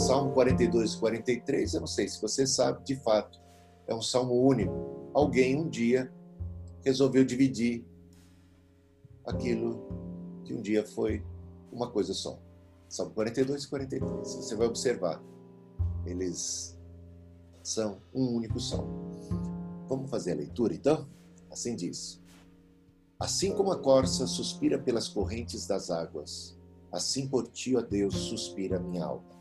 Salmo 42 e 43, eu não sei se você sabe, de fato, é um salmo único. Alguém um dia resolveu dividir aquilo que um dia foi uma coisa só. Salmo 42 e 43. Você vai observar. Eles são um único salmo. Vamos fazer a leitura então? Assim diz: Assim como a corça suspira pelas correntes das águas, assim por ti, ó Deus, suspira minha alma.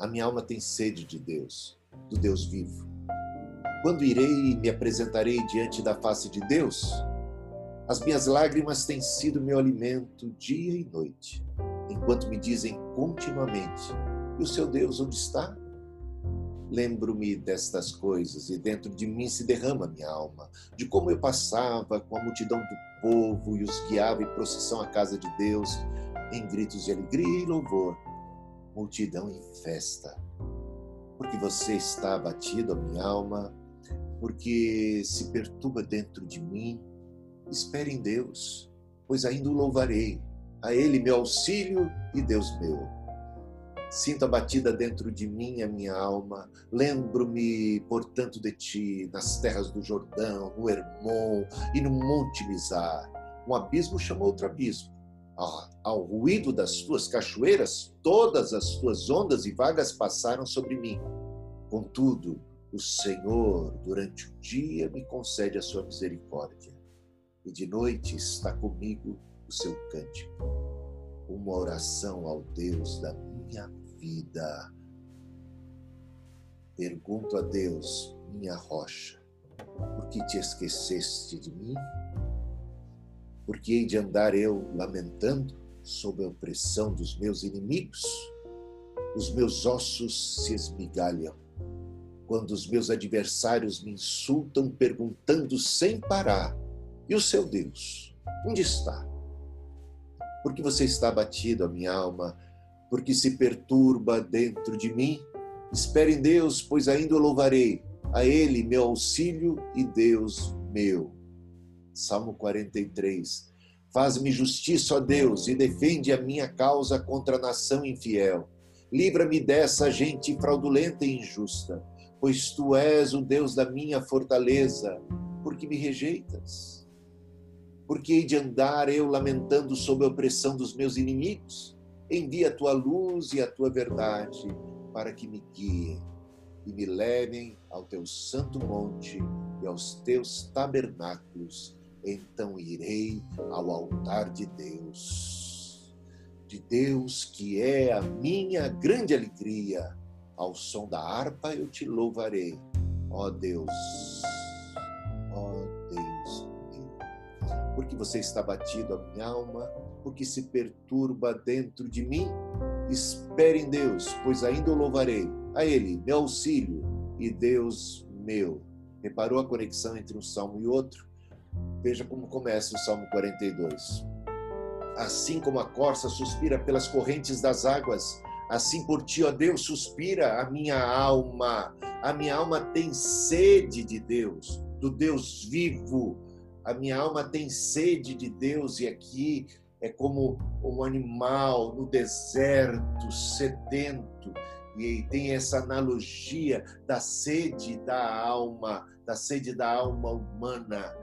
A minha alma tem sede de Deus, do Deus vivo. Quando irei e me apresentarei diante da face de Deus? As minhas lágrimas têm sido meu alimento dia e noite, enquanto me dizem continuamente: E o seu Deus onde está? Lembro-me destas coisas e dentro de mim se derrama minha alma, de como eu passava com a multidão do povo e os guiava em procissão à casa de Deus, em gritos de alegria e louvor, multidão em festa. Porque você está abatido, minha alma, porque se perturba dentro de mim, espere em Deus, pois ainda o louvarei, a Ele meu auxílio e Deus meu Sinto abatida dentro de mim a minha alma. Lembro-me, portanto, de ti nas terras do Jordão, no Hermon e no Monte Mizar. Um abismo chamou outro abismo. Ao ruído das tuas cachoeiras, todas as tuas ondas e vagas passaram sobre mim. Contudo, o Senhor, durante o dia, me concede a sua misericórdia, e de noite está comigo o seu cântico, uma oração ao Deus da minha vida. Pergunto a Deus, minha rocha, por que te esqueceste de mim? Por que hei de andar eu lamentando sob a opressão dos meus inimigos? Os meus ossos se esmigalham quando os meus adversários me insultam, perguntando sem parar: e o seu Deus? Onde está? Porque você está abatido, a minha alma, porque se perturba dentro de mim. Espere em Deus, pois ainda o louvarei. A Ele, meu auxílio e Deus meu. Salmo 43. Faz-me justiça, ó Deus, e defende a minha causa contra a nação infiel. Livra-me dessa gente fraudulenta e injusta, pois tu és o Deus da minha fortaleza, porque me rejeitas. Porque hei de andar eu lamentando sob a opressão dos meus inimigos? Envia a tua luz e a tua verdade para que me guiem e me levem ao teu santo monte e aos teus tabernáculos. Então irei ao altar de Deus, de Deus que é a minha grande alegria. Ao som da harpa eu te louvarei, ó Deus, ó Deus meu. Porque você está batido a minha alma porque se perturba dentro de mim? Espere em Deus, pois ainda o louvarei. A Ele, meu auxílio e Deus meu. Reparou a conexão entre um salmo e outro? Veja como começa o Salmo 42. Assim como a corça suspira pelas correntes das águas, assim por ti, ó Deus, suspira a minha alma. A minha alma tem sede de Deus, do Deus vivo. A minha alma tem sede de Deus, e aqui é como um animal no deserto, sedento, e tem essa analogia da sede da alma, da sede da alma humana.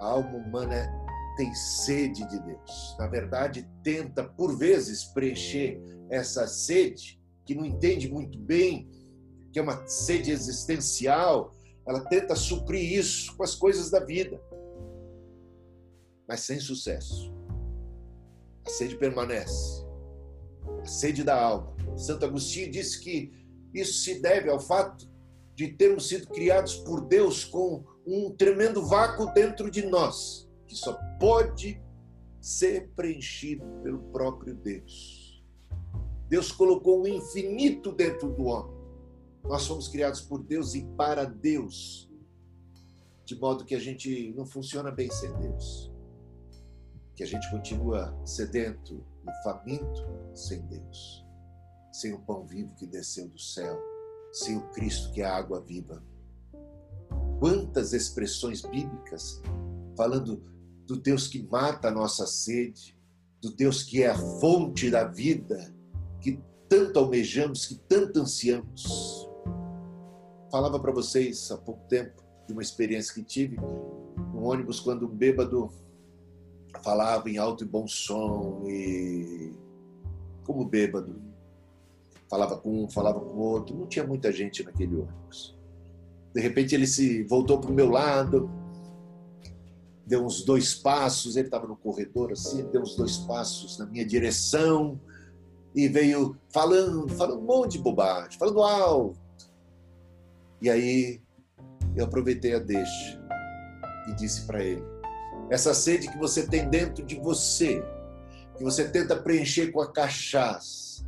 A alma humana tem sede de Deus. Na verdade, tenta por vezes preencher essa sede, que não entende muito bem, que é uma sede existencial, ela tenta suprir isso com as coisas da vida, mas sem sucesso. A sede permanece. A sede da alma. Santo Agostinho disse que isso se deve ao fato de termos sido criados por Deus com um tremendo vácuo dentro de nós, que só pode ser preenchido pelo próprio Deus. Deus colocou o infinito dentro do homem. Nós fomos criados por Deus e para Deus, de modo que a gente não funciona bem sem Deus que a gente continua sedento faminto sem Deus, sem o pão vivo que desceu do céu, sem o Cristo que é a água viva. Quantas expressões bíblicas falando do Deus que mata a nossa sede, do Deus que é a fonte da vida, que tanto almejamos, que tanto ansiamos. Falava para vocês há pouco tempo de uma experiência que tive no ônibus quando um bêbado falava em alto e bom som e como bêbado falava com um, falava com o outro, não tinha muita gente naquele ônibus. De repente ele se voltou para o meu lado, deu uns dois passos, ele estava no corredor assim, deu uns dois passos na minha direção e veio falando, falando um monte de bobagem, falando alto. E aí eu aproveitei a deixa e disse para ele: essa sede que você tem dentro de você, que você tenta preencher com a cachaça,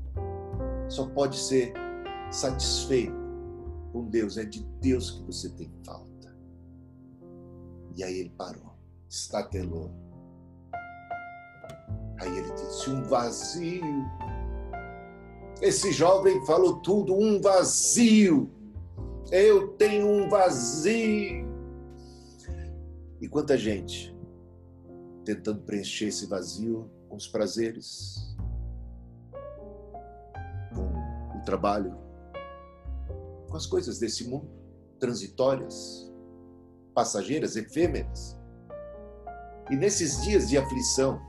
só pode ser satisfeito com Deus. É de Deus que você tem falta. E aí ele parou, estatelou. Aí ele disse: um vazio. Esse jovem falou tudo, um vazio. Eu tenho um vazio. E quanta gente tentando preencher esse vazio com os prazeres, com o trabalho, com as coisas desse mundo, transitórias, passageiras, efêmeras. E nesses dias de aflição,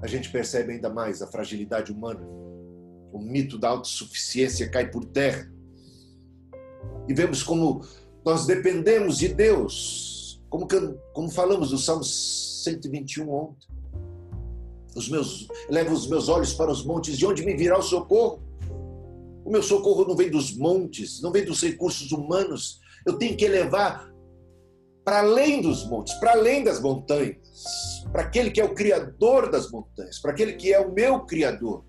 a gente percebe ainda mais a fragilidade humana. O mito da autossuficiência cai por terra. E vemos como nós dependemos de Deus, como, como falamos no Salmo 121 ontem. Os meus, levo os meus olhos para os montes, de onde me virá o socorro? O meu socorro não vem dos montes, não vem dos recursos humanos. Eu tenho que elevar para além dos montes, para além das montanhas, para aquele que é o criador das montanhas, para aquele que é o meu criador.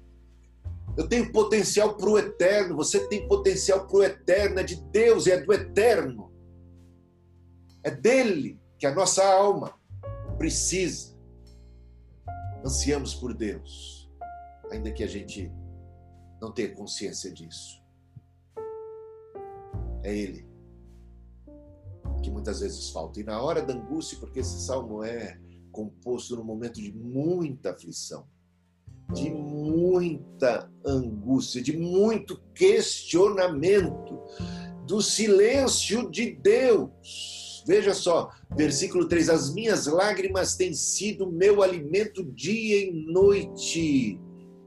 Eu tenho potencial para o eterno, você tem potencial para o eterno, é de Deus, é do eterno. É dele que a nossa alma precisa. Ansiamos por Deus, ainda que a gente não tenha consciência disso. É Ele que muitas vezes falta. E na hora da angústia, porque esse salmo é composto num momento de muita aflição, de muita angústia, de muito questionamento, do silêncio de Deus. Veja só, versículo 3: As minhas lágrimas têm sido meu alimento dia e noite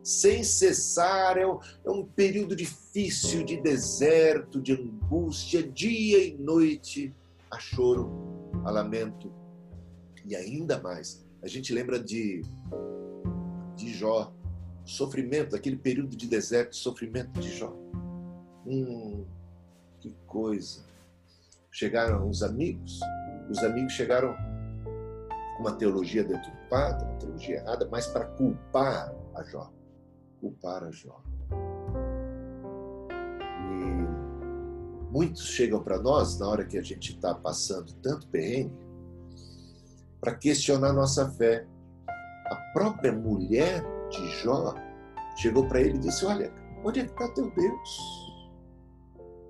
sem cessar. É um, é um, período difícil de deserto, de angústia, dia e noite a choro, a lamento. E ainda mais, a gente lembra de, de Jó, sofrimento, aquele período de deserto, sofrimento de Jó. Hum, que coisa. Chegaram os amigos, os amigos chegaram com uma teologia deturpada, uma teologia errada, mas para culpar a Jó. Culpar a Jó. muitos chegam para nós na hora que a gente está passando tanto perrengue para questionar nossa fé. A própria mulher de Jó chegou para ele e disse: Olha, onde é que está teu Deus?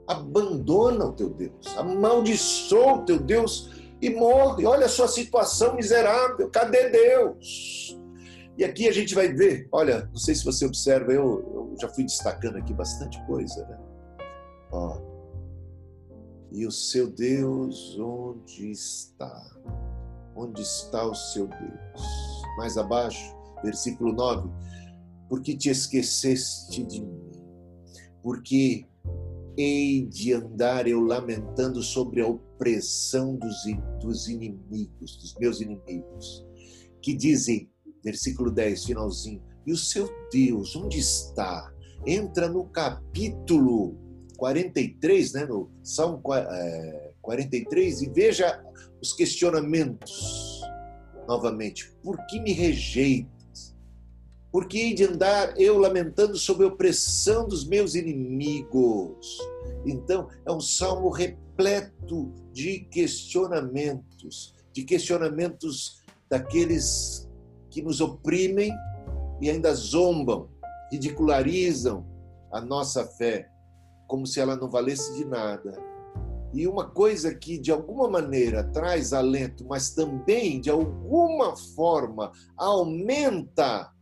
Abandona o teu Deus, amaldiçoa o teu Deus e morre. Olha a sua situação miserável, cadê Deus? E aqui a gente vai ver, olha, não sei se você observa, eu, eu já fui destacando aqui bastante coisa, né? Ó, e o seu Deus onde está? Onde está o seu Deus? Mais abaixo, versículo 9. Porque te esqueceste de mim? Porque hei de andar eu lamentando sobre a opressão dos, dos inimigos, dos meus inimigos, que dizem, versículo 10, finalzinho, e o seu Deus, onde está? Entra no capítulo 43, né, no Salmo 43, e veja os questionamentos novamente. Por que me rejeitas? Por que hei de andar eu lamentando sobre a opressão dos meus inimigos? Então, é um salmo repleto de questionamentos, de questionamentos daqueles que nos oprimem e ainda zombam, ridicularizam a nossa fé como se ela não valesse de nada. E uma coisa que de alguma maneira traz alento, mas também de alguma forma aumenta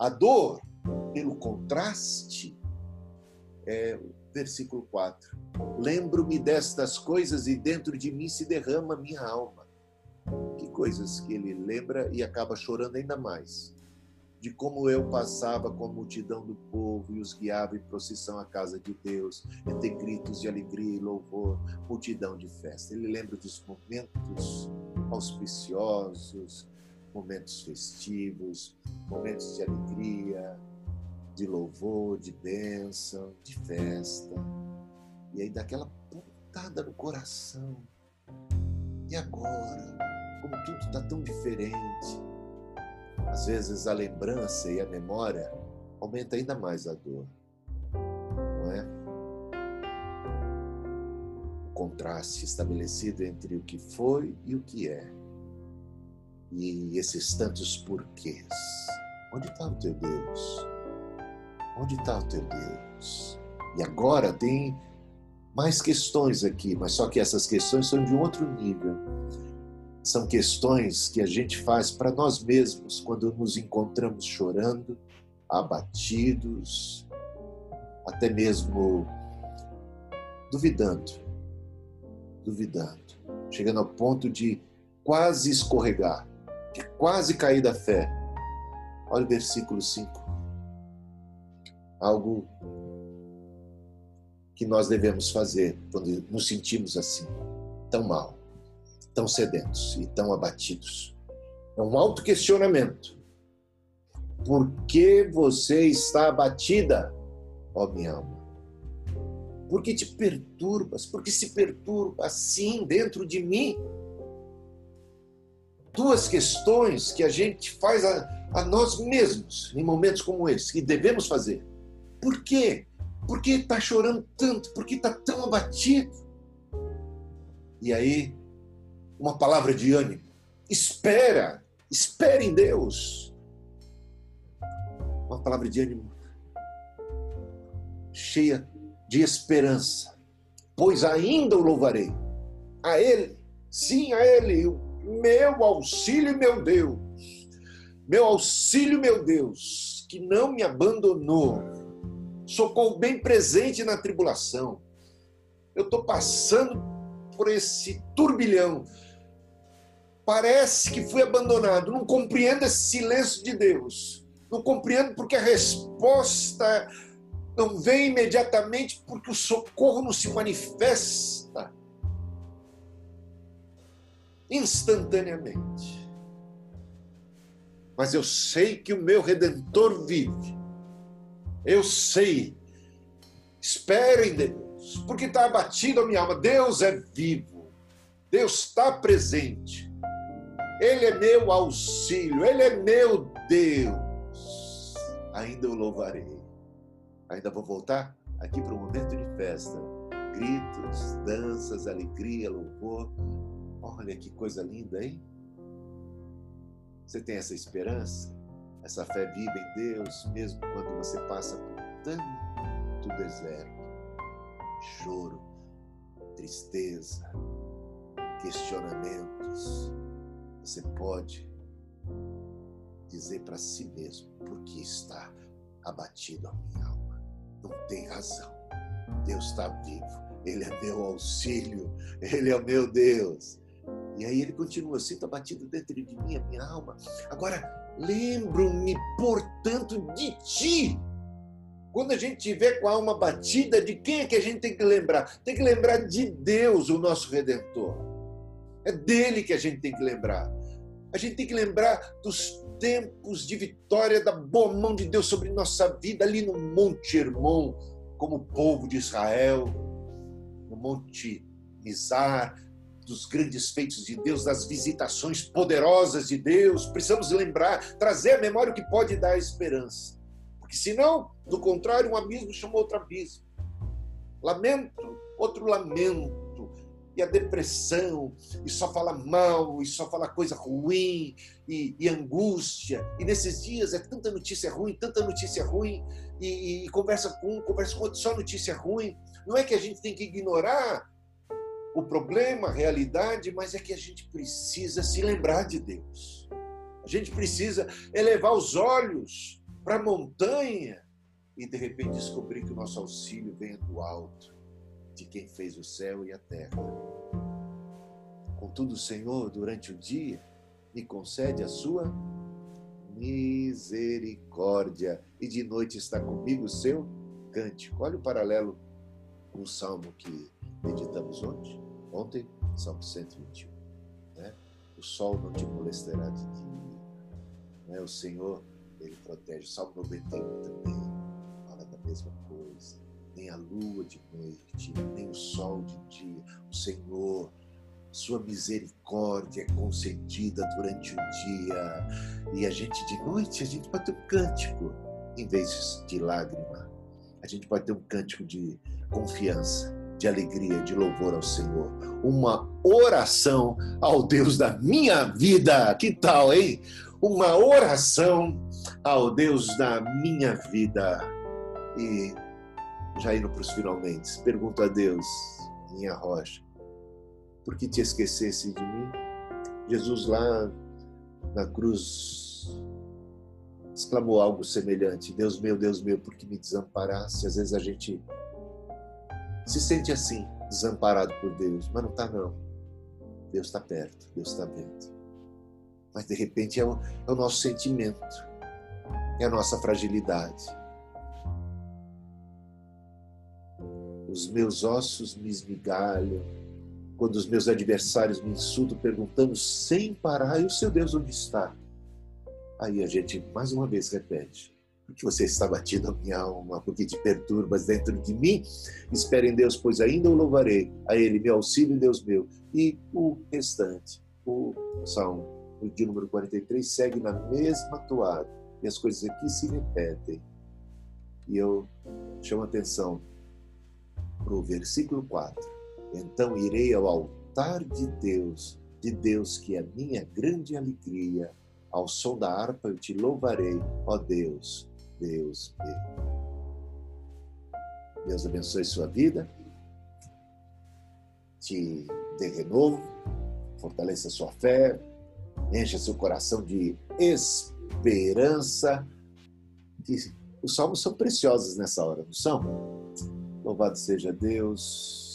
a dor, pelo contraste, é versículo 4. Lembro-me destas coisas e dentro de mim se derrama minha alma. Que coisas que ele lembra e acaba chorando ainda mais. De como eu passava com a multidão do povo e os guiava em procissão à casa de Deus, entre gritos de alegria e louvor, multidão de festa. Ele lembra dos momentos auspiciosos, momentos festivos, momentos de alegria, de louvor, de bênção, de festa. E aí daquela pontada no coração. E agora? Como tudo está tão diferente. Às vezes a lembrança e a memória aumenta ainda mais a dor. Não é? O contraste estabelecido entre o que foi e o que é e esses tantos porquês. Onde está o teu Deus? Onde está o teu Deus? E agora tem mais questões aqui, mas só que essas questões são de outro nível. São questões que a gente faz para nós mesmos quando nos encontramos chorando, abatidos, até mesmo duvidando, duvidando, chegando ao ponto de quase escorregar quase cair da fé. Olha o versículo 5. Algo que nós devemos fazer quando nos sentimos assim, tão mal, tão sedentos e tão abatidos. É um auto-questionamento. Por que você está abatida, ó minha alma? Por que te perturbas? Por que se perturba assim dentro de mim? Duas questões que a gente faz a, a nós mesmos em momentos como esse, que devemos fazer. Por quê? Por que está chorando tanto? Por que está tão abatido? E aí, uma palavra de ânimo. Espera, espere em Deus. Uma palavra de ânimo cheia de esperança, pois ainda o louvarei. A Ele, sim, a Ele, meu auxílio, meu Deus. Meu auxílio, meu Deus, que não me abandonou. Socorro bem presente na tribulação. Eu estou passando por esse turbilhão. Parece que fui abandonado. Não compreendo esse silêncio de Deus. Não compreendo porque a resposta não vem imediatamente, porque o socorro não se manifesta instantaneamente. Mas eu sei que o meu redentor vive. Eu sei. Espero em Deus, porque está abatido a minha alma. Deus é vivo. Deus está presente. Ele é meu auxílio, Ele é meu Deus. Ainda o louvarei. Ainda vou voltar aqui para um momento de festa. Gritos, danças, alegria, louvor Olha que coisa linda, hein? Você tem essa esperança, essa fé viva em Deus, mesmo quando você passa por tanto deserto, choro, tristeza, questionamentos. Você pode dizer para si mesmo, porque está abatido a minha alma. Não tem razão. Deus está vivo. Ele é meu auxílio. Ele é o meu Deus. E aí ele continua, sinto abatido dentro de mim, a minha alma. Agora, lembro-me, portanto, de ti. Quando a gente tiver com a alma batida, de quem é que a gente tem que lembrar? Tem que lembrar de Deus, o nosso Redentor. É dele que a gente tem que lembrar. A gente tem que lembrar dos tempos de vitória da boa mão de Deus sobre nossa vida ali no Monte Hermon, como povo de Israel, no Monte Mizar, dos grandes feitos de Deus, das visitações poderosas de Deus. Precisamos lembrar, trazer à memória o que pode dar esperança. Porque senão, do contrário, um abismo chama outro abismo. Lamento, outro lamento. E a depressão, e só fala mal, e só fala coisa ruim, e, e angústia. E nesses dias é tanta notícia ruim, tanta notícia ruim, e, e, e conversa com um, conversa com outro, só notícia ruim. Não é que a gente tem que ignorar o problema, a realidade, mas é que a gente precisa se lembrar de Deus. A gente precisa elevar os olhos para a montanha e de repente descobrir que o nosso auxílio vem do alto, de quem fez o céu e a terra. Contudo, Senhor, durante o dia, me concede a sua misericórdia e de noite está comigo o seu cântico. Olha o paralelo com o salmo que meditamos ontem, ontem, Salmo 121. Né? O sol não te molestará de dia. Né? O Senhor, ele protege. Salmo 91 também fala da mesma coisa. Nem a lua de noite, nem o sol de dia. O Senhor sua misericórdia é concedida durante o dia. E a gente, de noite, a gente pode ter um cântico em vez de lágrima. A gente pode ter um cântico de confiança, de alegria, de louvor ao Senhor. Uma oração ao Deus da minha vida. Que tal, hein? Uma oração ao Deus da minha vida. E já indo para os finalmente, pergunto a Deus, minha rocha, por que te esquecesse de mim? Jesus lá na cruz exclamou algo semelhante: Deus meu, Deus meu, por que me desamparaste? Às vezes a gente se sente assim, desamparado por Deus, mas não está não. Deus está perto, Deus está vendo. Mas de repente é o, é o nosso sentimento, é a nossa fragilidade. Os meus ossos me esmigalham, quando os meus adversários me insultam perguntando sem parar, e o seu Deus onde está? Aí a gente mais uma vez repete. Porque você está batido minha alma, porque te perturbas dentro de mim. Espere em Deus, pois ainda o louvarei. A Ele, meu auxílio, Deus meu. E o restante, o Salmo, de número 43, segue na mesma toada. E as coisas aqui se repetem. E eu chamo a atenção para o versículo 4 então irei ao altar de Deus, de Deus que é minha grande alegria. Ao som da harpa eu te louvarei, ó Deus, Deus. Deus abençoe sua vida, te dê renovo, fortaleça sua fé, encha seu coração de esperança. os salmos são preciosos nessa hora, não são? Louvado seja Deus.